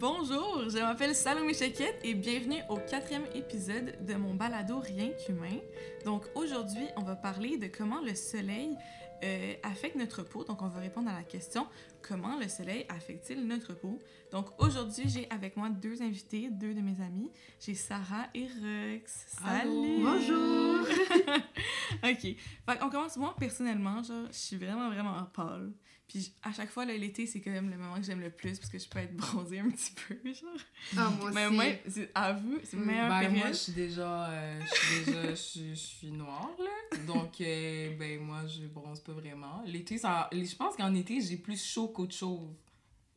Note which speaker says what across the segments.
Speaker 1: Bonjour, je m'appelle Salomé Chequette et bienvenue au quatrième épisode de mon balado Rien qu'humain. Donc aujourd'hui, on va parler de comment le soleil euh, affecte notre peau. Donc on va répondre à la question comment le soleil affecte-t-il notre peau? Donc aujourd'hui, j'ai avec moi deux invités, deux de mes amis. J'ai Sarah et Rex. Salut!
Speaker 2: Bonjour!
Speaker 1: ok, fait on commence. Moi, personnellement, genre, je suis vraiment, vraiment pâle. Puis à chaque fois, l'été, c'est quand même le moment que j'aime le plus parce que je peux être bronzée un petit peu, genre.
Speaker 2: Ah, moi
Speaker 1: Mais
Speaker 2: aussi.
Speaker 1: moi, c'est- à vous, c'est meilleure
Speaker 3: Ben,
Speaker 1: période.
Speaker 3: moi, je suis déjà, euh, je suis déjà, je suis- je suis noire, là. Donc, euh, ben, moi, je bronze pas vraiment. L'été, ça, je pense qu'en été, j'ai plus chaud qu'autre chose.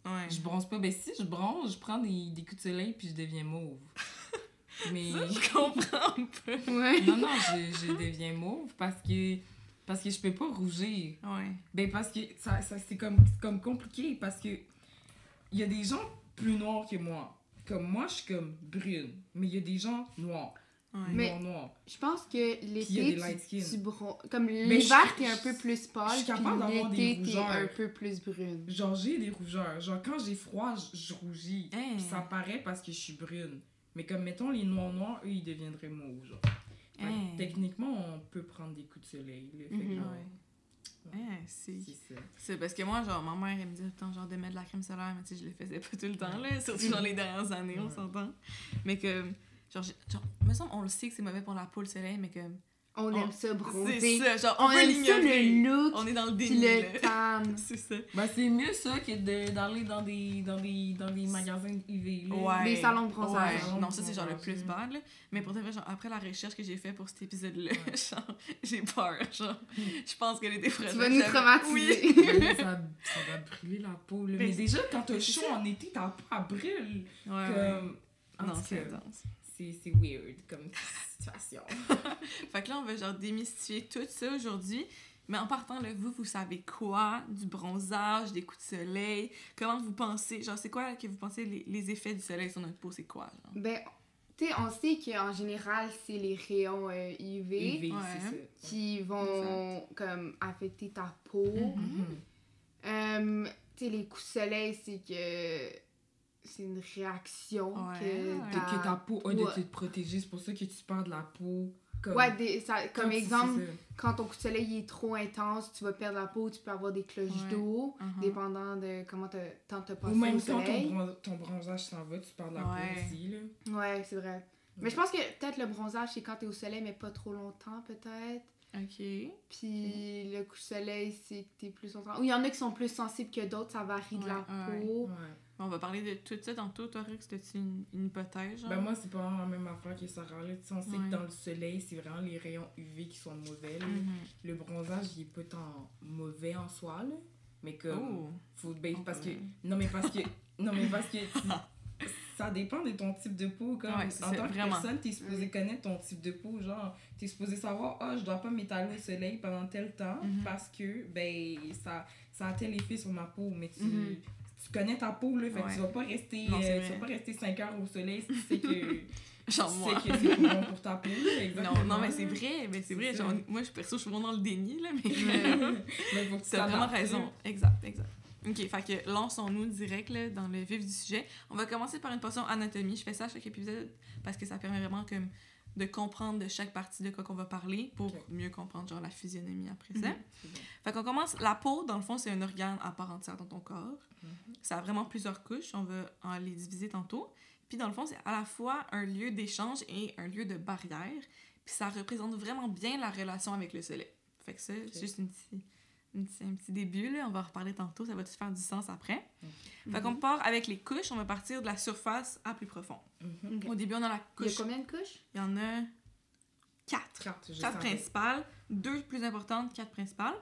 Speaker 1: Ouais.
Speaker 3: Je bronze pas. Ben, si je bronze, je prends des, des coups de soleil puis je deviens mauve. Mais,
Speaker 1: Ça, je comprends un peu.
Speaker 2: Ouais.
Speaker 3: non, non, je, je deviens mauve parce que, parce que je peux pas rougir.
Speaker 1: Ouais.
Speaker 3: Ben, parce que ça, ça c'est comme, comme compliqué parce que il y a des gens plus noirs que moi. Comme moi, je suis comme brune. Mais il y a des gens noirs.
Speaker 1: Ouais.
Speaker 2: Mais-
Speaker 3: noirs.
Speaker 2: Je pense que l'été, tu, tu bron- Comme l'hiver, t'es un peu plus pâle,
Speaker 3: je suis capable
Speaker 2: puis
Speaker 3: d'avoir des
Speaker 2: l'été, t'es un peu plus brune.
Speaker 3: Genre, j'ai des rougeurs. Genre, quand j'ai froid, je, je rougis.
Speaker 1: Hey.
Speaker 3: Puis ça paraît parce que je suis brune. Mais comme, mettons, les noirs noirs, eux, ils deviendraient mauves, genre. Fait
Speaker 1: Hey.
Speaker 3: techniquement, on peut prendre des coups de soleil, là. Fait
Speaker 2: Mhm.
Speaker 3: genre,
Speaker 1: Ouais. Ouais, c'est...
Speaker 3: c'est.
Speaker 1: C'est parce que moi, genre, ma mère, elle me disait tout le temps, genre, de mettre de la crème solaire, mais tu sais, je le faisais pas tout le temps, là, surtout dans les dernières années, on s'entend. Mais que, genre, genre, me semble, on le sait que c'est mauvais pour la peau, le soleil, mais comme,
Speaker 2: On
Speaker 1: On-
Speaker 2: aime ça
Speaker 1: c'est
Speaker 2: bronzer.
Speaker 1: ça, genre, on,
Speaker 2: On aime ça
Speaker 1: l'ignorer.
Speaker 2: le look,
Speaker 1: On est dans le déni,
Speaker 2: le tan.
Speaker 1: C'est ça.
Speaker 3: Ben, c'est mieux ça que d'aller dans des, dans, des, dans des magasins UV, là.
Speaker 1: Ouais.
Speaker 2: Des salons de bronzage.
Speaker 1: Ouais, non, ça c'est genre le plus bad, là. Mais pour de vrai, genre, après la recherche que j'ai fait pour cet épisode-là,
Speaker 3: Ouais.
Speaker 1: genre, j'ai peur, genre. Je pense que les
Speaker 2: Tu
Speaker 1: défraîchises.
Speaker 2: vas nous traumatiser.
Speaker 3: Là, ça, ça va brûler la peau, là. Mais déjà, quand t'as
Speaker 1: c'est
Speaker 3: chaud en été, ta peau, brûle.
Speaker 1: Ouais.
Speaker 3: Comme...
Speaker 1: Non, c'est intense.
Speaker 3: C'est weird comme situation.
Speaker 1: Fait que là, on va genre démystifier tout ça aujourd'hui. Mais en partant, là, vous, vous savez quoi du bronzage, des coups de soleil? Comment vous pensez? Genre, c'est quoi que vous pensez les, les effets du soleil sur notre peau? C'est quoi, genre?
Speaker 2: Ben, tu sais, on sait qu'en général, c'est les rayons euh, UV,
Speaker 3: UV,
Speaker 1: Ouais.
Speaker 3: c'est ça.
Speaker 2: qui vont comme affecter ta peau.
Speaker 1: Mhm.
Speaker 3: Mhm.
Speaker 2: Euh, tu sais, les coups de soleil, c'est que c'est une réaction
Speaker 1: Ouais.
Speaker 2: que, ta...
Speaker 3: Que ta peau a de
Speaker 2: Ouais.
Speaker 3: te protéger, c'est pour ça que tu perds de la peau. Comme,
Speaker 2: Ouais, des- ça- comme exemple, quand ton coup de soleil est trop intense, tu vas perdre la peau, tu peux avoir des cloches
Speaker 1: Ouais.
Speaker 2: d'eau,
Speaker 1: Mhm.
Speaker 2: dépendant de comment t'as- tant t'as passé
Speaker 3: Ou même
Speaker 2: au
Speaker 3: quand ton, bron- ton bronzage s'en va, tu perds de la
Speaker 1: Ouais.
Speaker 3: peau aussi, là.
Speaker 2: Ouais, c'est vrai. Mais je pense que peut-être le bronzage, c'est quand t'es au soleil, mais pas trop longtemps, peut-être.
Speaker 1: OK.
Speaker 2: Puis le coup de soleil, c'est que t'es plus longtemps. Ou il y en a qui sont plus sensibles que d'autres, ça varie de la peau.
Speaker 3: Ouais.
Speaker 1: On va parler de tout ça tantôt. Toi, Rex, t'as-tu une, une hypothèse, genre?
Speaker 3: Ben moi, c'est pas la même affaire que Sarah. Là. On sait
Speaker 1: Ouais.
Speaker 3: que dans le soleil, c'est vraiment les rayons UV qui sont mauvais.
Speaker 1: Mhm.
Speaker 3: Le bronzage, il est pas tant mauvais en soi, là. Mais comme...
Speaker 1: Oh.
Speaker 3: Faut, ben, parce que... Non, mais parce que... non, mais parce que... Ça dépend de ton type de peau. Comme,
Speaker 1: Ouais,
Speaker 3: en tant que
Speaker 1: vraiment.
Speaker 3: personne, t'es supposé connaître ton type de peau. Genre, t'es supposé savoir, ah, je dois pas m'étaler au soleil pendant tel temps
Speaker 1: Mhm.
Speaker 3: parce que, ben, ça, ça a tel effet sur ma peau. Mais tu,
Speaker 2: Mhm.
Speaker 3: Tu connais ta peau, là. Fait que tu vas pas rester,
Speaker 1: Non,
Speaker 3: euh, tu vas pas rester 5 heures au soleil si tu sais que...
Speaker 1: Genre
Speaker 3: tu
Speaker 1: moi.
Speaker 3: sais que c'est bon pour ta peau, exactement.
Speaker 1: Non, non, mais c'est vrai, mais c'est vrai. Genre, moi, je perso, je suis vraiment dans le déni, là, mais.
Speaker 3: mais faut que tu
Speaker 1: T'as vraiment raison. Exact, exact. Ok, fait que lançons-nous direct là, dans le vif du sujet. On va commencer par une portion anatomie. Je fais ça à chaque épisode parce que ça permet vraiment comme de comprendre de chaque partie de quoi qu'on va parler pour mieux comprendre genre la physionomie après ça.
Speaker 3: Mhm.
Speaker 1: Fait qu'on commence. La peau, dans le fond, c'est un organe à part entière dans ton corps.
Speaker 3: Mhm.
Speaker 1: Ça a vraiment plusieurs couches. On va en les diviser tantôt. Puis dans le fond, c'est à la fois un lieu d'échange et un lieu de barrière. Puis ça représente vraiment bien la relation avec le soleil. Fait que ça, c'est juste une petite- petite- un petit début. Là. On va en reparler tantôt. Ça va tout faire du sens après. Fait qu'on part avec les couches. On va partir de la surface à plus profond.
Speaker 3: Mhm.
Speaker 2: Ok.
Speaker 1: Au début, on a la
Speaker 2: Il y a
Speaker 1: couche.
Speaker 2: combien de couches?
Speaker 1: Il y en a quatre.
Speaker 3: Quatre,
Speaker 1: Quatre principales, deux plus importantes, quatre principales.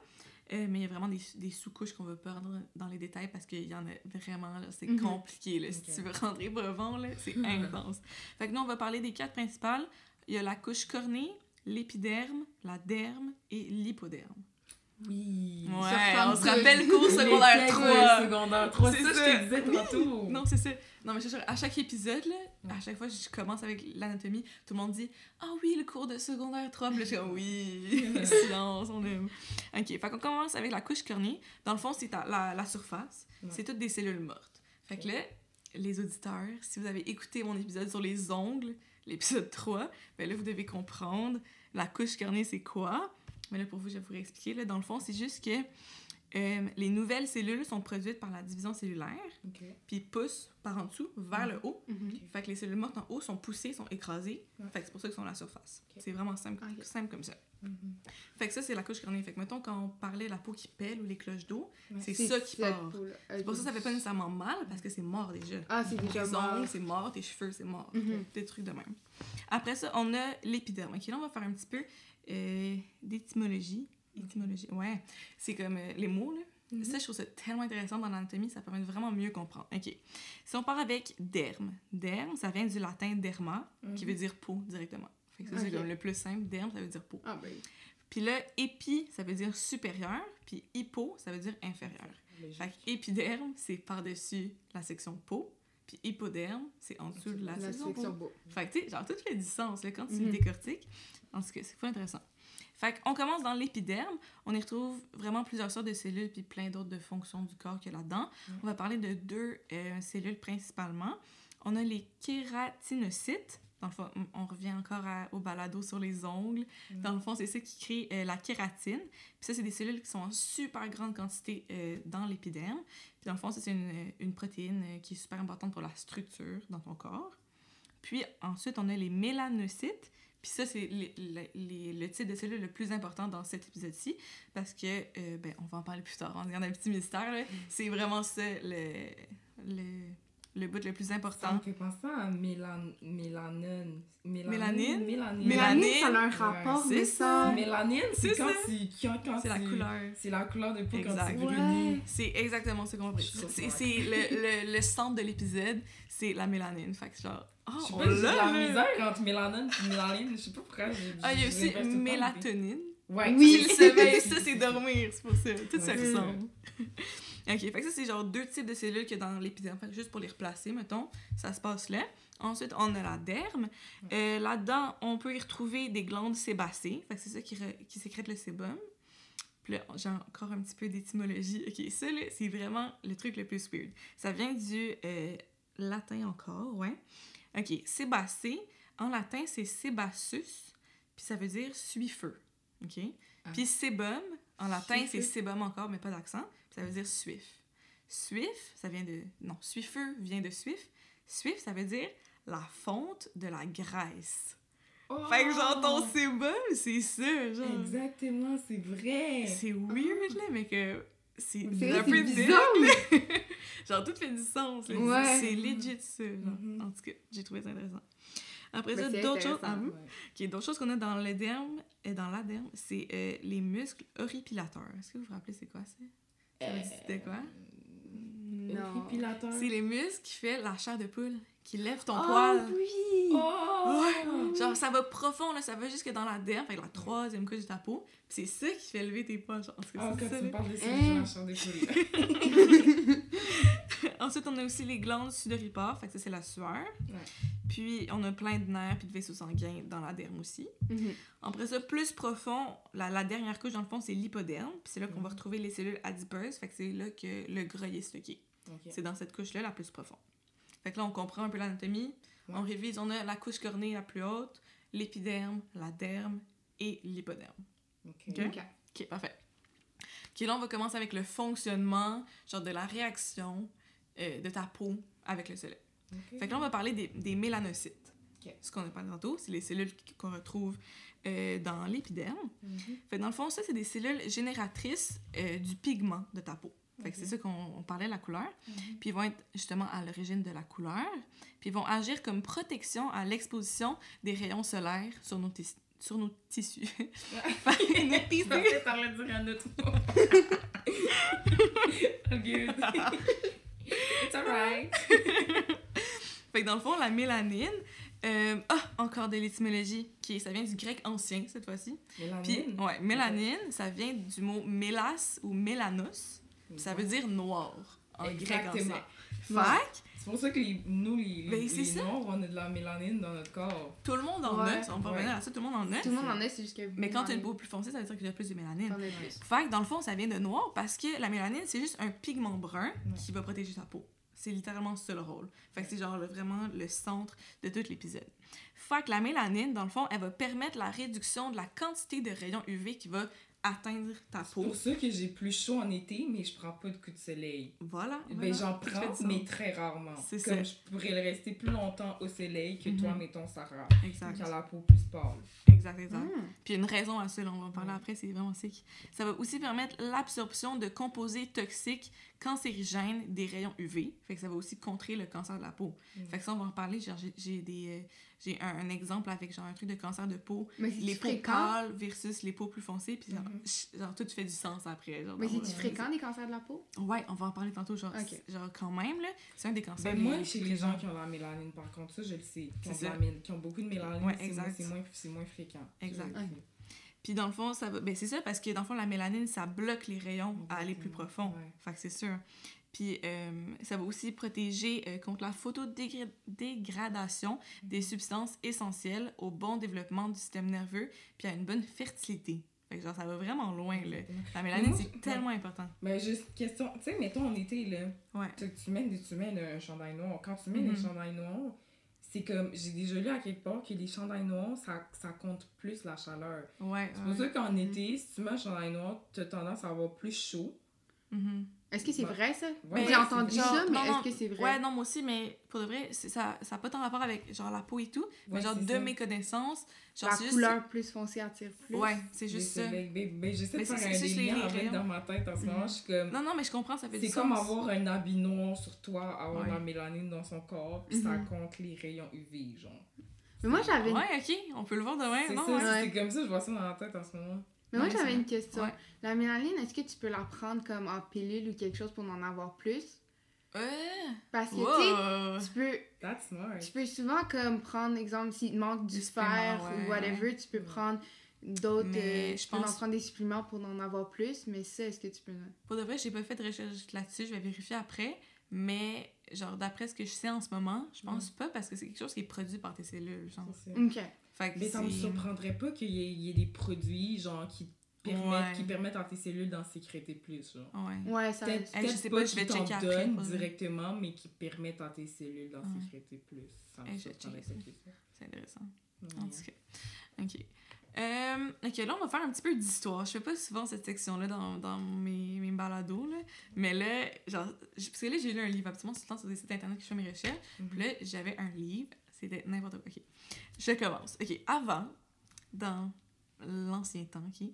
Speaker 1: Euh, mais il y a vraiment des, des sous-couches qu'on va perdre dans les détails parce qu'il y en a vraiment, là, c'est
Speaker 2: Mhm.
Speaker 1: compliqué. Là. Si tu veux rentrer profond, là, c'est intense. Fait que nous, on va parler des quatre principales. Il y a la couche cornée, l'épiderme, la derme et l'hypoderme.
Speaker 3: Oui.
Speaker 1: Ouais, on se rappelle cours secondaire
Speaker 3: Les textes
Speaker 1: 3.
Speaker 3: de secondaire 3,
Speaker 1: C'est
Speaker 3: ça,
Speaker 1: ça.
Speaker 3: je te disais tantôt.
Speaker 1: Non, c'est ça. Non, mais je à chaque épisode, là, à chaque fois que je commence avec l'anatomie, tout le monde dit Ah oui, le cours de secondaire 3. Puis là, je suis comme Oui, silence, on aime. Ok, fait qu'on commence avec la couche cornée. Dans le fond, c'est la, la surface.
Speaker 3: Ouais.
Speaker 1: C'est toutes des cellules mortes. Fait que là, les auditeurs, si vous avez écouté mon épisode sur les ongles, l'épisode 3, ben là, vous devez comprendre la couche carnée, c'est quoi. Mais là, pour vous, je vais vous réexpliquer. Là, dans le fond, c'est juste que euh, les nouvelles cellules sont produites par la division cellulaire, puis poussent par en dessous vers le haut.
Speaker 2: Mhm.
Speaker 1: Fait que les cellules mortes en haut sont poussées, sont écrasées.
Speaker 3: Ouais.
Speaker 1: Fait que c'est pour ça qu'elles sont à la surface. C'est vraiment simple,
Speaker 2: Ok.
Speaker 1: simple comme ça.
Speaker 3: Mhm.
Speaker 1: Fait que ça, c'est la couche carnée. Fait que mettons, quand on parlait de la peau qui pèle ou les cloches d'eau,
Speaker 3: Ouais.
Speaker 1: c'est ça qui part. C'est pour ça que ça fait pas nécessairement mal, parce que c'est mort déjà.
Speaker 2: Ah, c'est déjà
Speaker 1: tes
Speaker 2: mort.
Speaker 1: ongles, c'est mort, tes cheveux, c'est mort.
Speaker 2: Mhm.
Speaker 1: Des trucs de même. Après ça, on a l'épiderme. Ok, là, on va faire un petit peu euh, d'étymologie. Étymologie, ouais. C'est comme euh, les mots, là.
Speaker 3: Mhm.
Speaker 1: Ça, je trouve ça tellement intéressant dans l'anatomie, ça permet de vraiment mieux comprendre. Ok. Si on part avec derme, derme, ça vient du latin derma, qui
Speaker 3: Mhm.
Speaker 1: veut dire peau directement. Fait que ça, c'est comme le plus simple. Derme, ça veut dire peau.
Speaker 2: Ah, ben.
Speaker 1: Puis là, épi, ça veut dire supérieur, puis hypo, ça veut dire inférieur.
Speaker 3: Logique.
Speaker 1: Fait que épiderme, c'est par-dessus la section peau, puis hypoderme, c'est en dessous de la,
Speaker 2: La
Speaker 1: section
Speaker 2: section
Speaker 1: peau.
Speaker 2: beau.
Speaker 1: Fait que, tu sais, genre, tout fait du sens, là, quand tu
Speaker 2: Mhm.
Speaker 1: le décortiques. En tout cas, c'est pas intéressant. Fait qu'on commence dans l'épiderme. On y retrouve vraiment plusieurs sortes de cellules puis plein d'autres de fonctions du corps qu'il y a là-dedans.
Speaker 3: Mhm.
Speaker 1: On va parler de deux euh, cellules principalement. On a les kératinocytes. Dans le fond, on revient encore à- au balado sur les ongles.
Speaker 3: Mhm.
Speaker 1: Dans le fond, c'est ça qui crée euh, la kératine. Puis ça, c'est des cellules qui sont en super grande quantité euh, dans l'épiderme. Puis dans le fond, c'est une, une protéine euh, qui est super importante pour la structure dans ton corps. Puis ensuite, on a les mélanocytes. Puis ça, c'est le type de cellule le plus important dans cet épisode-ci, parce que, euh, ben, on va en parler plus tard, on garde un petit mystère, là. C'est vraiment ça, le, le, le bout le plus
Speaker 3: Ça me
Speaker 1: important.
Speaker 3: fait penser à mélan... mélanine.
Speaker 1: Mélanine?
Speaker 3: Mélanine?
Speaker 1: Mélanine,
Speaker 2: ça a un
Speaker 3: Ouais,
Speaker 2: rapport,
Speaker 1: c'est
Speaker 2: mais
Speaker 1: ça.
Speaker 2: ça.
Speaker 3: Mélanine, c'est
Speaker 1: C'est
Speaker 3: quand. Quand, quand
Speaker 1: C'est la couleur.
Speaker 3: C'est la couleur de peau quand
Speaker 1: Exact.
Speaker 3: c'est bruni.
Speaker 2: Ouais.
Speaker 1: C'est exactement ce qu'on C'est c'est le, le, le centre de l'épisode, c'est la mélanine. Fait que genre, oh,
Speaker 3: Je sais pas, j'ai
Speaker 1: l'a,
Speaker 3: misère entre mélanine et mélanine. Je sais pas pourquoi. j'ai-
Speaker 1: Ah, il y a aussi mélatonine.
Speaker 3: Ouais.
Speaker 2: Oui.
Speaker 1: C'est le sommeil, ça c'est dormir, c'est pour ça. Tout ça ressemble. Ok, fait que ça c'est genre deux types de cellules a dans l'épiderme. Fait que juste pour les replacer, mettons, ça se passe là. Ensuite, on a la derme. Euh, Là-dedans, on peut y retrouver des glandes sébacées. Fait que c'est ça qui, re- qui sécrète le sébum. Puis là, j'ai encore un petit peu d'étymologie. Ok, ça là, c'est vraiment le truc le plus weird. Ça vient du euh, latin encore, ouais. Ok, sébacé. En latin, c'est sebassus. Puis ça veut dire suifeux. OK?
Speaker 3: Ah.
Speaker 1: Puis sébum, en latin, c'est sébum encore, mais pas d'accent. Ça veut dire suif. Suif, ça vient de... Non, suifeux vient de suif. Suif, ça veut dire la fonte de la graisse.
Speaker 3: Oh!
Speaker 1: Fait que genre, ton sébum, c'est ça, genre.
Speaker 3: Exactement, c'est vrai.
Speaker 1: C'est weird, là, mais que... C'est un peu
Speaker 2: bizarre.
Speaker 1: genre, tout fait du sens.
Speaker 2: Ouais.
Speaker 1: C'est legit ça. genre.
Speaker 3: Mhm.
Speaker 1: En tout cas, j'ai trouvé ça intéressant. Après
Speaker 2: Mais
Speaker 1: ça, d'autres choses... Ah,
Speaker 3: Ouais.
Speaker 1: D'autres choses qu'on a dans le derme, et dans la derme, c'est euh, les muscles horripilateurs. Est-ce que vous vous rappelez c'est quoi ça? Dire c'était quoi?
Speaker 2: Non.
Speaker 3: Horripilateur.
Speaker 1: C'est les muscles qui fait la chair de poule, qui lève ton
Speaker 2: Oh
Speaker 1: poil.
Speaker 2: oui!
Speaker 3: Oh!
Speaker 1: Ouais. Genre, ça va profond, là, ça va jusque dans la derme, fait que la troisième couche de ta peau. Puis c'est ça qui fait lever tes poils. Genre, en tout cas,
Speaker 3: Ah, quand
Speaker 1: ça,
Speaker 3: tu me parles de ça,
Speaker 2: Hein?
Speaker 3: j'ai la chair de poule.
Speaker 1: Ensuite, on a aussi les glandes sudoripares, fait que ça, c'est la sueur. Puis, on a plein de nerfs puis de vaisseaux sanguins dans la derme aussi.
Speaker 2: Mhm.
Speaker 1: Après ça, plus profond, la, la dernière couche, dans le fond, c'est l'hypoderme. Puis c'est là qu'on va
Speaker 3: Mhm.
Speaker 1: retrouver les cellules adipeuses. Fait que c'est là que le gras est stocké. C'est dans cette couche-là la plus profonde. Fait que là, on comprend un peu l'anatomie.
Speaker 3: Ouais.
Speaker 1: On révise, on a la couche cornée la plus haute, l'épiderme, la derme et l'hypoderme.
Speaker 3: Ok.
Speaker 1: Ok?
Speaker 2: Ok.
Speaker 1: Ok, parfait. Ok, là, on va commencer avec le fonctionnement, genre de la réaction euh, de ta peau avec le soleil.
Speaker 3: Ok.
Speaker 1: Fait que là, on va parler des, des mélanocytes. Ce qu'on a parlé tantôt, c'est les cellules qu'on retrouve euh, dans l'épiderme.
Speaker 3: Mhm.
Speaker 1: Fait que dans le fond, ça, c'est des cellules génératrices euh, du pigment de ta peau. Fait que c'est ça qu'on on parlait, la couleur.
Speaker 3: Mhm.
Speaker 1: Puis ils vont être justement à l'origine de la couleur. Puis ils vont agir comme protection à l'exposition des rayons solaires sur nos, tis- sur nos tissus. Nos
Speaker 3: Je
Speaker 1: tissus-
Speaker 3: pensais parler dire un autre mot. It's alright.
Speaker 1: Fait que dans le fond, la mélanine... euh, ah, encore de l'étymologie, qui ça vient du grec ancien cette fois-ci. Puis,
Speaker 3: Mélanine?
Speaker 1: ouais, mélanine, ça vient du mot mélas ou mélanos. Puis ça veut dire noir en grec ancien.
Speaker 3: Pour ça que les, nous, les,
Speaker 1: Ben,
Speaker 3: les, noirs, on a de la mélanine dans notre corps.
Speaker 1: tout le monde en
Speaker 2: Ouais.
Speaker 1: a, on va
Speaker 3: Ouais.
Speaker 1: revenir à ça, tout le monde en a.
Speaker 2: Tout le monde en a, c'est juste que.
Speaker 1: Mais quand tu as une peau plus foncée, ça veut dire que tu as plus de mélanine. Fait que dans le fond, ça vient de noir parce que la mélanine, c'est juste un pigment brun
Speaker 3: Ouais.
Speaker 1: qui va protéger ta peau. C'est littéralement ça le rôle. Fait que c'est genre vraiment le centre de tout l'épisode. Fait que la mélanine, dans le fond, elle va permettre la réduction de la quantité de rayons UV qui va atteindre ta
Speaker 3: C'est
Speaker 1: peau.
Speaker 3: pour ça que j'ai plus chaud en été, mais je prends pas de coups de soleil.
Speaker 1: Voilà.
Speaker 3: Ben,
Speaker 1: voilà.
Speaker 3: j'en
Speaker 1: Ça fait
Speaker 3: prends, mais très rarement.
Speaker 1: C'est
Speaker 3: Comme
Speaker 1: ça.
Speaker 3: je pourrais le rester plus longtemps au soleil que toi,
Speaker 1: Mhm.
Speaker 3: mettons, Sarah,
Speaker 1: Exact.
Speaker 3: qui a la peau plus pâle.
Speaker 1: Exact, exact.
Speaker 2: Hmm.
Speaker 1: Puis une raison à ça, là, on va en parler après, c'est vraiment sick. Ça va aussi permettre l'absorption de composés toxiques cancérigènes des rayons UV. Fait que ça va aussi contrer le cancer de la peau.
Speaker 3: Mm.
Speaker 1: Fait que ça, on va en parler. J'ai- j'ai des... euh, j'ai un, un exemple avec genre un truc de cancer de peau.
Speaker 2: Mais
Speaker 1: Les peaux pâles versus les peaux plus foncées. Puis genre, ch- genre, tout fait du sens après. Genre,
Speaker 2: Mais
Speaker 1: dans
Speaker 2: c'est
Speaker 1: mon-
Speaker 2: du fréquent des cancers de la peau?
Speaker 1: Ouais, on va en parler tantôt. Genre, genre quand même, là, c'est un des cancers.
Speaker 3: Ben, moi, chez les gens qui ont la mélanine, par contre, ça, je le sais. Qui, ont, la qui ont beaucoup de mélanine,
Speaker 1: Ouais,
Speaker 3: c'est
Speaker 1: exact.
Speaker 3: moins- c'est moins, c'est moins fréquent.
Speaker 1: Exact. Puis dans le fond, ça va... ben, c'est ça parce que dans le fond, la mélanine, ça bloque les rayons à aller plus profond.
Speaker 3: Ouais.
Speaker 1: Fait que c'est sûr. Puis euh, ça va aussi protéger euh, contre la photodégradation des substances essentielles au bon développement du système nerveux puis à une bonne fertilité. Fait que genre, ça va vraiment loin, là. La mélanine, c'est tellement important.
Speaker 3: Ben, juste question, tu sais, mettons en été, là,
Speaker 1: Ouais.
Speaker 3: tu, tu mets, tu mets un chandail noir. Quand tu mets les chandails noirs, c'est comme, j'ai déjà lu à quelque part que les chandails noirs, ça, ça compte plus la chaleur.
Speaker 1: Ouais.
Speaker 3: C'est pour
Speaker 1: ouais.
Speaker 3: ça qu'en été, si tu mets un chandail noir, tu as tendance à avoir plus chaud.
Speaker 1: Mhm.
Speaker 2: Est-ce que c'est
Speaker 3: Ouais.
Speaker 2: vrai, ça?
Speaker 3: Ouais,
Speaker 2: J'ai
Speaker 3: c'est
Speaker 2: entendu
Speaker 3: vrai.
Speaker 2: ça,
Speaker 1: Genre,
Speaker 2: mais
Speaker 1: non, non.
Speaker 2: est-ce que c'est vrai?
Speaker 1: Ouais, non, moi aussi, mais pour de vrai, c'est- ça n'a pas tant rapport avec genre la peau et tout. mais
Speaker 3: Ouais,
Speaker 1: genre,
Speaker 3: c'est
Speaker 1: de
Speaker 3: ça.
Speaker 1: mes connaissances, genre,
Speaker 2: la
Speaker 1: c'est juste-
Speaker 2: couleur plus foncée attire plus?
Speaker 1: Ouais, c'est
Speaker 3: Mais
Speaker 1: juste
Speaker 3: c'est-
Speaker 1: ça.
Speaker 3: Ben, ben, ben, j'essaie
Speaker 1: Mais
Speaker 3: de faire
Speaker 1: c'est-
Speaker 3: un
Speaker 1: c'est les
Speaker 3: avec
Speaker 1: rayons.
Speaker 3: dans ma tête en ce moment.
Speaker 1: Mhm.
Speaker 3: Je suis comme,
Speaker 1: Non, non, mais je comprends, ça fait du
Speaker 3: c'est
Speaker 1: sens.
Speaker 3: comme avoir un habit noir sur toi, avoir
Speaker 1: Ouais.
Speaker 3: la mélanine dans son corps, puis ça
Speaker 2: Mhm.
Speaker 3: compte les rayons UV, genre.
Speaker 2: Mais moi, j'avais.
Speaker 1: Ouais, ok, on peut le voir demain.
Speaker 3: C'est c'est comme ça, je vois ça dans la tête en ce moment.
Speaker 2: Mais moi, j'avais une question.
Speaker 1: Ouais.
Speaker 2: La mélanine, est-ce que tu peux la prendre comme en pilule ou quelque chose pour en avoir plus? Parce que,
Speaker 1: wow.
Speaker 2: tu sais, tu peux,
Speaker 3: That's smart.
Speaker 2: tu peux souvent comme prendre, exemple, s'il te manque du fer
Speaker 1: ouais.
Speaker 2: ou whatever, tu peux prendre d'autres...
Speaker 1: Mais
Speaker 2: euh,
Speaker 1: je
Speaker 2: en prendre des suppléments pour en avoir plus, mais ça, est-ce que tu peux...
Speaker 1: Pour de vrai, j'ai pas fait de recherche là-dessus, je vais vérifier après. Mais, genre, d'après ce que je sais en ce moment, je pense pas parce que c'est quelque chose qui est produit par tes cellules, genre.
Speaker 2: OK.
Speaker 1: Fait que
Speaker 3: Mais ça me surprendrait pas qu'il y, y ait des produits, genre, qui permettent,
Speaker 1: Ouais.
Speaker 3: qui permettent à tes cellules d'en sécréter plus, genre.
Speaker 1: Ouais.
Speaker 2: Ouais, ça...
Speaker 3: Peut-être
Speaker 1: Hey, je
Speaker 3: peut-être
Speaker 1: sais
Speaker 3: pas,
Speaker 1: pas, je vais
Speaker 3: t'en
Speaker 1: checker après,
Speaker 3: directement, mais qui permettent à tes cellules d'en
Speaker 1: Ouais.
Speaker 3: sécréter plus. Ça me
Speaker 1: Hey, je vais
Speaker 3: surprendrait pas.
Speaker 1: C'est intéressant.
Speaker 3: Ouais.
Speaker 1: En tout cas. Ok. Euh, ok, là, on va faire un petit peu d'histoire. Je fais pas souvent cette section-là dans, dans mes, mes balados, là. Mais là, genre, parce que là, j'ai lu un livre absolument tout le temps sur des sites internet que je fais mes recherches.
Speaker 3: Mhm.
Speaker 1: Puis là, j'avais un livre. C'était n'importe quoi. Ok. Je commence. Ok. Avant, dans l'ancien temps, Ok.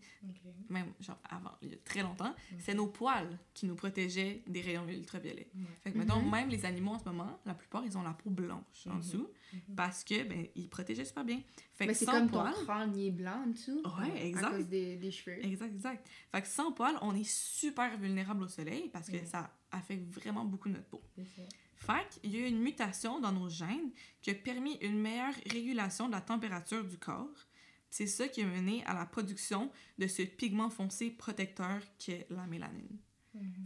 Speaker 1: même genre avant, il y a très longtemps, c'est nos poils qui nous protégeaient des rayons ultraviolets. Fait que, mettons,
Speaker 2: Mhm.
Speaker 1: même les animaux en ce moment, la plupart, ils ont la peau blanche en
Speaker 3: Mhm.
Speaker 1: dessous
Speaker 3: Mhm.
Speaker 1: parce que, ben, ils protégeaient super bien. Fait
Speaker 2: Mais c'est
Speaker 1: sans
Speaker 2: comme
Speaker 1: poils,
Speaker 2: ton crâne, il est blanc en dessous.
Speaker 1: Ouais,
Speaker 2: À
Speaker 1: exact.
Speaker 2: cause des, des cheveux.
Speaker 1: Exact, exact. Fait que sans poils, on est super vulnérable au soleil parce que ça affecte vraiment beaucoup notre peau. Fait qu'il y a eu une mutation dans nos gènes qui a permis une meilleure régulation de la température du corps. C'est ça qui a mené à la production de ce pigment foncé protecteur qu'est la mélanine.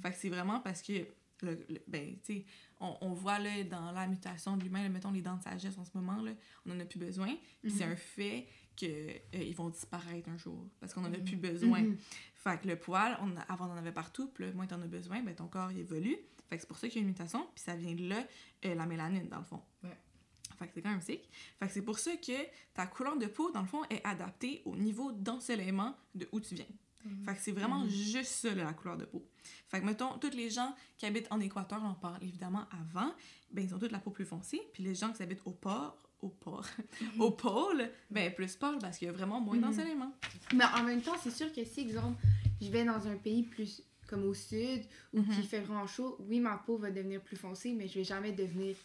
Speaker 1: Fait que c'est vraiment parce que, le, le- ben, tu on, on voit là, dans la mutation de l'humain, mettons les dents de sagesse en ce moment, là, on en a plus besoin. C'est
Speaker 2: Mhm.
Speaker 1: un fait qu'ils vont disparaître un jour parce qu'on en a
Speaker 3: Mhm.
Speaker 1: plus besoin.
Speaker 2: Mhm.
Speaker 1: Fait que le poil, on avant on en avait partout, puis là, moins t'en as besoin, ben ton corps il évolue. Fait que c'est pour ça qu'il y a une mutation, puis ça vient de là, euh, la mélanine, dans le fond.
Speaker 3: Ouais.
Speaker 1: Fait que c'est quand même sick. Fait que c'est pour ça que ta couleur de peau, dans le fond, est adaptée au niveau d'ensoleillement de où tu viens.
Speaker 3: Mhm.
Speaker 1: Fait que c'est vraiment
Speaker 2: Mhm.
Speaker 1: juste ça, là, la couleur de peau. Fait que, mettons, tous les gens qui habitent en Équateur, on parle évidemment avant, ben ils ont toute la peau plus foncée, puis les gens qui habitent au port, au port, au pôle, ben plus pâle parce qu'il y a vraiment moins
Speaker 2: Mhm.
Speaker 1: d'ensoleillement.
Speaker 2: Mais en même temps, c'est sûr que si, exemple, je vais dans un pays plus comme au sud ou
Speaker 1: Mhm.
Speaker 2: qui fait vraiment chaud, oui, ma peau va devenir plus foncée, mais je vais jamais devenir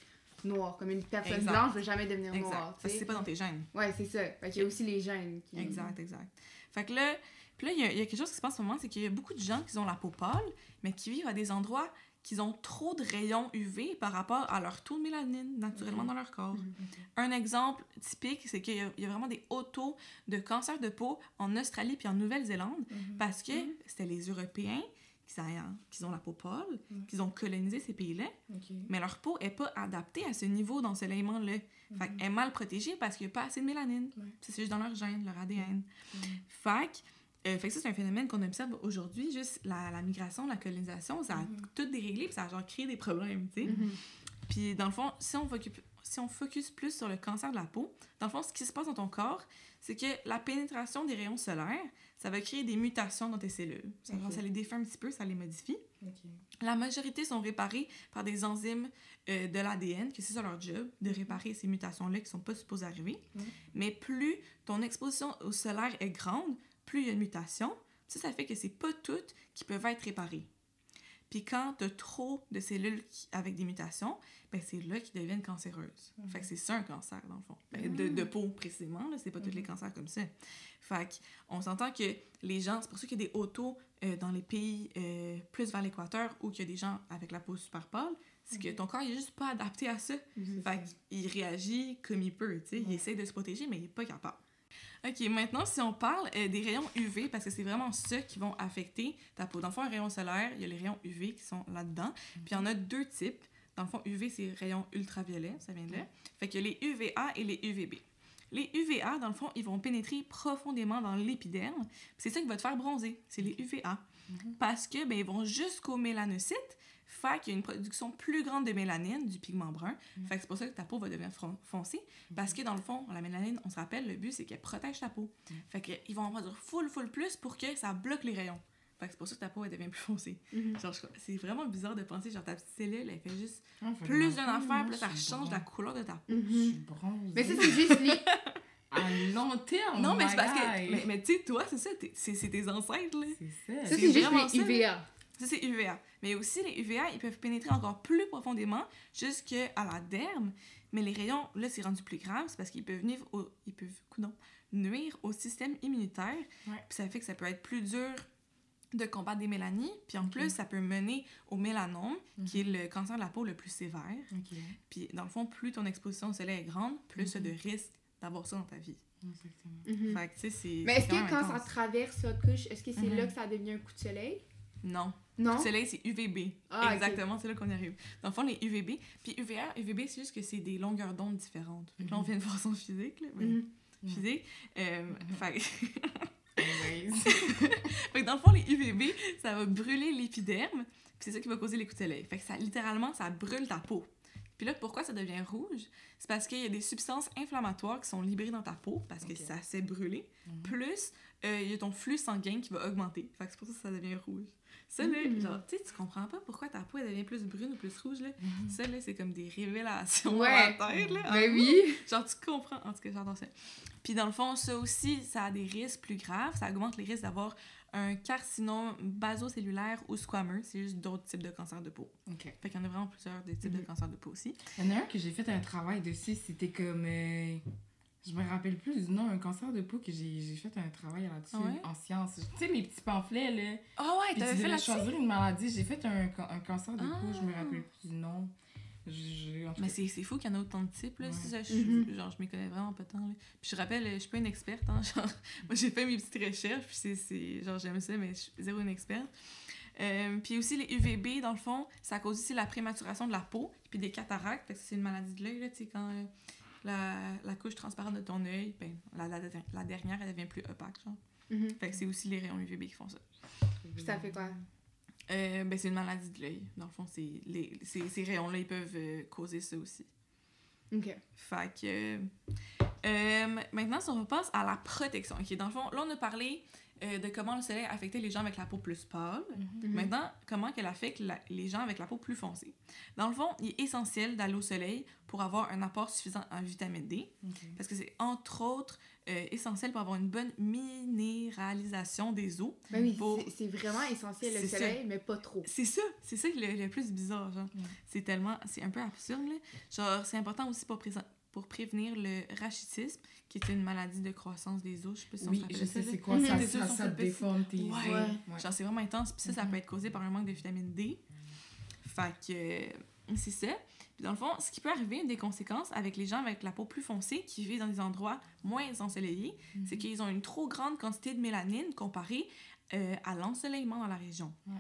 Speaker 2: noire. Comme une personne
Speaker 1: Exact.
Speaker 2: blanche, je vais jamais devenir
Speaker 1: Exact.
Speaker 2: noire.
Speaker 1: Parce que c'est pas dans tes gènes.
Speaker 2: Ouais, c'est ça. Fait qu'il y a aussi les gènes qui.
Speaker 1: Exact, exact. Fait que là, puis là, il y, a- il y a quelque chose qui se passe en ce moment, c'est qu'il y a beaucoup de gens qui ont la peau pâle, mais qui vivent à des endroits qui ont trop de rayons UV par rapport à leur taux de mélanine naturellement
Speaker 3: Mhm.
Speaker 1: dans leur corps.
Speaker 2: Mhm.
Speaker 1: Un exemple typique, c'est qu'il y, y a vraiment des hauts taux de cancer de peau en Australie puis en Nouvelle-Zélande
Speaker 3: Mhm.
Speaker 1: parce que c'était les Européens qui, ont- la peau pâle,
Speaker 3: Mhm.
Speaker 1: qui ont colonisé ces pays-là, mais leur peau est pas adaptée à ce niveau d'ensoleillement-là. Fait qu'elle est mal protégée parce qu'il n'y a pas assez de mélanine.
Speaker 3: Ouais.
Speaker 1: C'est juste dans leur gène, leur ADN.
Speaker 3: Mhm.
Speaker 1: Fait que Euh, fait que ça, c'est un phénomène qu'on observe aujourd'hui. Juste la, la migration, la colonisation, ça a
Speaker 3: Mhm.
Speaker 1: tout déréglé, puis ça a genre créé des problèmes, tu sais.
Speaker 2: Mhm.
Speaker 1: Puis dans le fond, si on, focus, si on focus plus sur le cancer de la peau, dans le fond, ce qui se passe dans ton corps, c'est que la pénétration des rayons solaires, ça va créer des mutations dans tes cellules. Ça, les défait un petit peu, ça les modifie. La majorité sont réparées par des enzymes euh, de l'ADN, que c'est ça leur job, de réparer ces mutations-là qui sont pas supposées arriver. Mais plus ton exposition au solaire est grande, plus il y a une mutation. Ça, ça fait que c'est pas toutes qui peuvent être réparées. Puis quand tu as trop de cellules qui- avec des mutations, ben c'est là qu'ils deviennent cancéreuses.
Speaker 3: Mhm.
Speaker 1: Fait que c'est ça un cancer, dans le fond. Ben, de, de peau, précisément, là, c'est pas tous les
Speaker 3: Mhm.
Speaker 1: cancers comme ça. Fait on s'entend que les gens, c'est pour ça qu'il y a des autos euh, dans les pays euh, plus vers l'équateur où il y a des gens avec la peau super pâle, c'est que
Speaker 3: Mhm.
Speaker 1: ton corps il est juste pas adapté à ça.
Speaker 2: Mhm.
Speaker 1: Fait qu'il réagit comme il peut, tu sais. Il essaie de se protéger, mais il est pas capable. OK, maintenant, si on parle euh, des rayons UV, parce que c'est vraiment ça qui vont affecter ta peau. Dans le fond, un rayon solaire, il y a les rayons UV qui sont là-dedans. Puis il y en a deux types. Dans le fond, UV, c'est rayons ultraviolets, ça vient de là. Fait qu'il y a les UVA et les UVB. Les UVA, dans le fond, ils vont pénétrer profondément dans l'épiderme. C'est ça qui va te faire bronzer, c'est les UVA.
Speaker 3: Mhm.
Speaker 1: Parce que ben, ils vont jusqu'au mélanocyte, fait qu'il y a une production plus grande de mélanine, du pigment brun.
Speaker 3: Mhm.
Speaker 1: Fait que c'est pour ça que ta peau va devenir foncée. Parce que dans le fond, la mélanine, on se rappelle, le but c'est qu'elle protège ta peau.
Speaker 3: Mhm.
Speaker 1: Fait qu'ils vont en produire full, full plus pour que ça bloque les rayons. Fait que c'est pour ça que ta peau elle devient plus foncée.
Speaker 2: Mhm.
Speaker 1: Genre, je- c'est vraiment bizarre de penser, genre ta petite cellule, elle fait juste
Speaker 3: Ah,
Speaker 1: plus d'une
Speaker 3: fond,
Speaker 1: affaire, puis là, ça
Speaker 3: suis
Speaker 1: change la couleur de ta peau.
Speaker 3: Je suis bronzée.
Speaker 2: Mais ça, c'est juste les.
Speaker 3: À long terme,
Speaker 1: Non, mais c'est parce que. Mais, mais tu sais, toi, c'est ça, c'est c'est tes ancêtres, là.
Speaker 3: C'est
Speaker 2: Ça,
Speaker 3: ça.
Speaker 1: C'est
Speaker 2: juste
Speaker 1: vraiment
Speaker 2: les
Speaker 1: ça. Ça, c'est UVA. Mais aussi, les UVA, ils peuvent pénétrer encore plus profondément jusqu'à la derme. Mais les rayons, là, c'est rendu plus grave. C'est parce qu'ils peuvent, nuire au, ils peuvent coudonc, nuire au système immunitaire.
Speaker 3: Ouais.
Speaker 1: Puis ça fait que ça peut être plus dur de combattre des mélanies. Puis en plus, ça peut mener au mélanome, qui est
Speaker 3: Mhm.
Speaker 1: le cancer de la peau le plus sévère. Puis dans le fond, plus ton exposition au soleil est grande, plus
Speaker 3: Mhm.
Speaker 1: de risques d'avoir ça dans ta vie.
Speaker 3: Exactement.
Speaker 2: Mhm.
Speaker 1: Fait que, tu sais, c'est.
Speaker 2: Mais est-ce que quand ça traverse votre couche, est-ce que c'est
Speaker 1: Mhm.
Speaker 2: là que ça devient un coup de soleil?
Speaker 1: Non.
Speaker 2: Non?
Speaker 1: Le soleil, c'est UVB.
Speaker 2: Ah.
Speaker 1: Exactement, c'est là qu'on arrive. Dans le fond, les UVB. Puis UVA, UVB, c'est juste que c'est des longueurs d'onde différentes. Là, on fait une façon physique. Là.
Speaker 2: Mhm.
Speaker 1: Physique. Euh,
Speaker 3: Mhm.
Speaker 1: fait... Fait que dans le fond, les UVB, ça va brûler l'épiderme. Puis c'est ça qui va causer les coups de soleil. Fait que ça, littéralement, ça brûle ta peau. Puis là, pourquoi ça devient rouge? C'est parce qu'il y a des substances inflammatoires qui sont libérées dans ta peau parce que ça s'est brûlé.
Speaker 3: Mhm.
Speaker 1: Plus, euh, il y a ton flux sanguin qui va augmenter. Fait que c'est pour ça que ça devient rouge. Ça, là,
Speaker 2: Mm.
Speaker 1: genre, tu sais, tu comprends pas pourquoi ta peau, elle devient plus brune ou plus rouge, là.
Speaker 3: Mhm.
Speaker 1: Ça, là, c'est comme des révélations
Speaker 2: Ouais.
Speaker 1: dans la tête, là.
Speaker 2: Ben oui!
Speaker 1: Genre, tu comprends. En tout cas, j'adore ça. Puis, dans le fond, ça aussi, ça a des risques plus graves. Ça augmente les risques d'avoir un carcinome basocellulaire ou squameux. C'est juste d'autres types de cancers de peau.
Speaker 3: Ok.
Speaker 1: Fait qu'il y en a vraiment plusieurs des types de
Speaker 2: Mhm.
Speaker 1: cancers de peau aussi.
Speaker 3: Il y en a un que j'ai fait un travail dessus, c'était comme. euh, je me rappelle plus du nom, un cancer de peau que j'ai fait un travail là-dessus
Speaker 1: Ah ouais?
Speaker 3: en sciences. Tu sais, les petits pamphlets, là.
Speaker 1: Ah ouais,
Speaker 3: Puis tu
Speaker 1: t'avais fait là-dessus?
Speaker 3: choisir une maladie. J'ai fait un, un cancer de peau, je me
Speaker 1: Ah.
Speaker 3: rappelle plus du nom. Je- je-
Speaker 1: Mais c'est fou qu'il y en a autant de types, là.
Speaker 3: Ouais.
Speaker 1: Ça, je, genre, je m'y connais vraiment pas tant, là. Puis je rappelle, je suis pas une experte, hein. Genre, moi, j'ai fait mes petites recherches, puis c'est-. Genre, j'aime ça, mais je suis zéro une experte. Euh, puis aussi, les UVB, dans le fond, ça cause aussi la prématuration de la peau, puis des cataractes. Fait que c'est une maladie de l'œil, là, tu sais, quand euh, la, la couche transparente de ton œil, ben, la, la, la dernière, elle devient plus opaque, genre.
Speaker 2: Mhm.
Speaker 1: Fait que c'est aussi les rayons UVB qui font ça.
Speaker 2: Puis ça fait quoi?
Speaker 1: Euh, ben, c'est une maladie de l'œil. Dans le fond, c'est les, ces, ces rayons-là, ils peuvent euh, causer ça aussi.
Speaker 2: Ok.
Speaker 1: Fait que. euh, maintenant, si on repasse à la protection. Ok, dans le fond, là, on a parlé euh, de comment le soleil affectait les gens avec la peau plus pâle.
Speaker 3: Mhm.
Speaker 2: Mhm.
Speaker 1: Maintenant, comment qu'elle affecte la- les gens avec la peau plus foncée. Dans le fond, il est essentiel d'aller au soleil pour avoir un apport suffisant en vitamine D, parce que c'est entre autres euh, essentiel pour avoir une bonne minéralisation des os.
Speaker 2: Ben oui,
Speaker 1: Pour-
Speaker 2: c'est- c'est vraiment essentiel le
Speaker 1: ça.
Speaker 2: soleil, mais pas trop.
Speaker 1: C'est ça, c'est ça le, le plus bizarre, genre. C'est tellement, c'est un peu absurde, là. Genre, c'est important aussi pour, présen- pour prévenir le rachitisme, qui est une maladie de croissance des os. Je sais pas si on
Speaker 3: Oui,
Speaker 1: rappelle
Speaker 3: je
Speaker 1: ça,
Speaker 3: sais c'est quoi,
Speaker 2: Mhm.
Speaker 3: ça, ça, ça
Speaker 1: petits.
Speaker 3: déforme tes
Speaker 1: Ouais.
Speaker 2: Ouais.
Speaker 3: Ouais.
Speaker 1: Genre, c'est vraiment intense. Puis ça, ça
Speaker 3: Mhm.
Speaker 1: peut être causé par un manque de vitamine D. Fait que euh, c'est ça. Puis dans le fond, ce qui peut arriver, une des conséquences avec les gens avec la peau plus foncée qui vivent dans des endroits moins ensoleillés, c'est qu'ils ont une trop grande quantité de mélanine comparée euh, à l'ensoleillement dans la région.
Speaker 3: Ouais.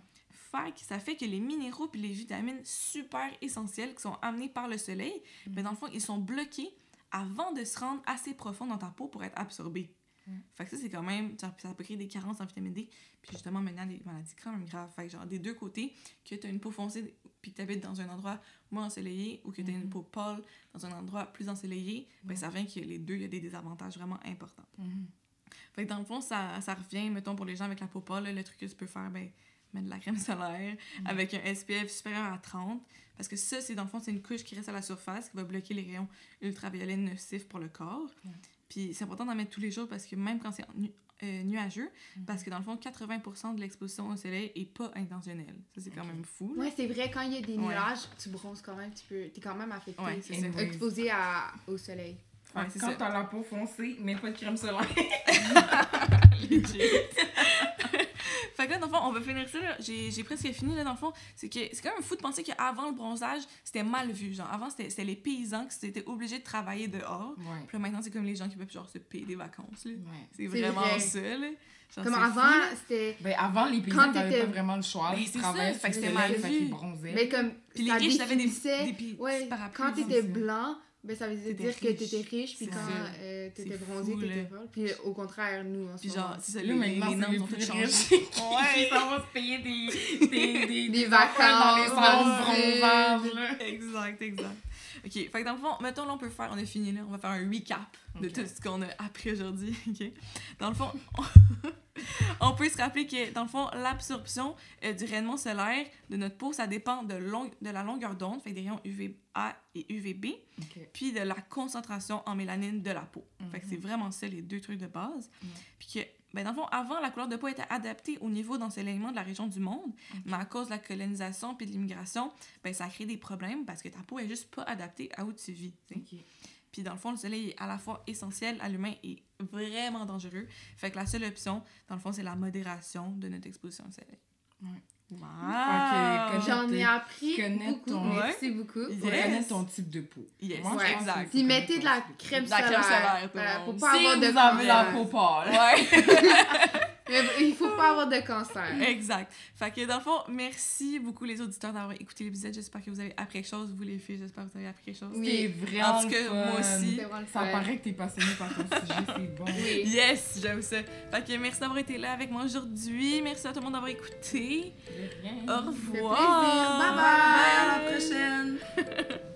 Speaker 1: Ça fait que les minéraux puis les vitamines super essentielles qui sont amenées par le soleil, ben dans le fond, ils sont bloqués avant de se rendre assez profond dans ta peau pour être absorbés.
Speaker 3: Mm.
Speaker 1: Fait que ça, c'est quand même, genre, ça peut créer des carences en vitamine D, puis justement, maintenant, des maladies quand même graves. Fait que, genre, des deux côtés, que tu as une peau foncée, puis que tu habites dans un endroit moins ensoleillé, ou que tu as une peau pâle dans un endroit plus ensoleillé, ben,
Speaker 3: Mm.
Speaker 1: ça revient que les deux, il y a des désavantages vraiment importants.
Speaker 3: Mhm.
Speaker 1: Fait que dans le fond, ça, ça revient, mettons, pour les gens avec la peau pâle, le truc que tu peux faire, ben, mettre de la crème solaire
Speaker 3: Mhm.
Speaker 1: avec un SPF supérieur à 30. Parce que ça, c'est dans le fond, c'est une couche qui reste à la surface, qui va bloquer les rayons ultraviolets nocifs pour le corps. Puis c'est important d'en mettre tous les jours parce que même quand c'est nu- euh, nuageux,
Speaker 3: Mhm.
Speaker 1: parce que dans le fond, 80% de l'exposition au soleil est pas intentionnelle. Ça, c'est quand même fou. là.
Speaker 2: Ouais, c'est vrai, quand il y a des
Speaker 1: Ouais.
Speaker 2: nuages, tu bronzes quand même, tu peux. T'es quand même affecté.
Speaker 1: Ouais.
Speaker 2: Exposé à, au soleil.
Speaker 1: Ouais,
Speaker 3: quand t'as la peau foncée, mets pas de crème solaire.
Speaker 1: Fait que là, dans le fond, on va finir ça. J'ai presque fini, là, dans le fond. C'est que c'est quand même fou de penser qu'avant le bronzage, c'était mal vu. Genre, avant, c'était c'était les paysans qui étaient obligés de travailler dehors.
Speaker 3: Ouais.
Speaker 1: Puis là, maintenant, c'est comme les gens qui peuvent genre se payer des vacances. là.
Speaker 3: Ouais.
Speaker 1: C'est vraiment
Speaker 2: vrai.
Speaker 1: ça, là. Genre,
Speaker 2: Comme avant, c'était.
Speaker 3: Ben, avant, les paysans n'avaient
Speaker 2: t'étais-
Speaker 3: pas vraiment le choix.
Speaker 1: Ben,
Speaker 3: Ils
Speaker 1: c'est ça, fait que c'était mal
Speaker 3: fait
Speaker 1: vu.
Speaker 3: qu'ils bronzaient.
Speaker 2: Mais comme.
Speaker 1: Puis les riches avaient des, des, petits
Speaker 2: Ouais,
Speaker 1: parapluies.
Speaker 2: quand t'étais blanc, ben ça veut dire que
Speaker 1: riche.
Speaker 2: t'étais riche, puis quand euh, t'étais bronzé, t'étais pas. Puis au contraire, nous, en ce
Speaker 1: Puis
Speaker 2: moment.
Speaker 1: genre, c'est ça,
Speaker 3: maintenant,
Speaker 1: les normes
Speaker 3: les
Speaker 1: ont fait changer. Ouais.
Speaker 3: ça va se payer des, des, des,
Speaker 2: Des
Speaker 3: affaires dans les
Speaker 2: vacances,
Speaker 3: là.
Speaker 1: Exact, exact. OK, fait que dans le fond, mettons, là, on peut faire, on a fini, là, on va faire un recap de tout ce qu'on a appris aujourd'hui, OK? Dans le fond, on peut se rappeler que, dans le fond, l'absorption euh, du rayonnement solaire de notre peau, ça dépend de, long- de la longueur d'onde, fait des rayons UVA et UVB, puis de la concentration en mélanine de la peau. Fait que
Speaker 3: Mhm.
Speaker 1: c'est vraiment ça, les deux trucs de base.
Speaker 3: Mhm.
Speaker 1: Puis que, ben, dans le fond, avant, la couleur de peau était adaptée au niveau d'ensoleillement de la région du monde, mais à cause de la colonisation puis de l'immigration, ben, ça crée des problèmes parce que ta peau est juste pas adaptée à où tu vis. Puis dans le fond, le soleil est à la fois essentiel à l'humain et vraiment dangereux. Fait que la seule option, dans le fond, c'est la modération de notre exposition au soleil.
Speaker 3: Ouais.
Speaker 1: Wow!
Speaker 2: J'en ai appris beaucoup.
Speaker 3: ton-
Speaker 2: Merci beaucoup.
Speaker 1: Yes.
Speaker 3: Connaître ton type de peau.
Speaker 1: Yes,
Speaker 3: Moi,
Speaker 2: Ouais.
Speaker 1: exact.
Speaker 2: Puis mettez de la crème
Speaker 1: De la
Speaker 2: solaire.
Speaker 1: crème solaire, tout le
Speaker 2: Voilà,
Speaker 1: monde.
Speaker 2: pour pas
Speaker 3: si
Speaker 2: avoir de
Speaker 3: vous avez la peau pâle.
Speaker 1: Ouais!
Speaker 2: Mais Il faut pas avoir de cancer.
Speaker 1: exact. Fait que dans le fond, merci beaucoup les auditeurs d'avoir écouté l'épisode. J'espère que vous avez appris quelque chose. Vous les filles, j'espère que vous avez appris quelque chose.
Speaker 2: Oui.
Speaker 3: Vraiment
Speaker 1: En tout cas,
Speaker 3: le
Speaker 1: moi
Speaker 3: fun.
Speaker 1: aussi.
Speaker 3: Ça
Speaker 2: fun.
Speaker 3: paraît que t'es passionné par ton sujet, c'est bon.
Speaker 2: Oui.
Speaker 1: Yes, j'aime ça. Fait que merci d'avoir été là avec moi aujourd'hui. Merci à tout le monde d'avoir écouté.
Speaker 3: De rien.
Speaker 1: Au
Speaker 2: fait
Speaker 1: revoir.
Speaker 2: plaisir. Bye bye.
Speaker 3: Bye, à la prochaine.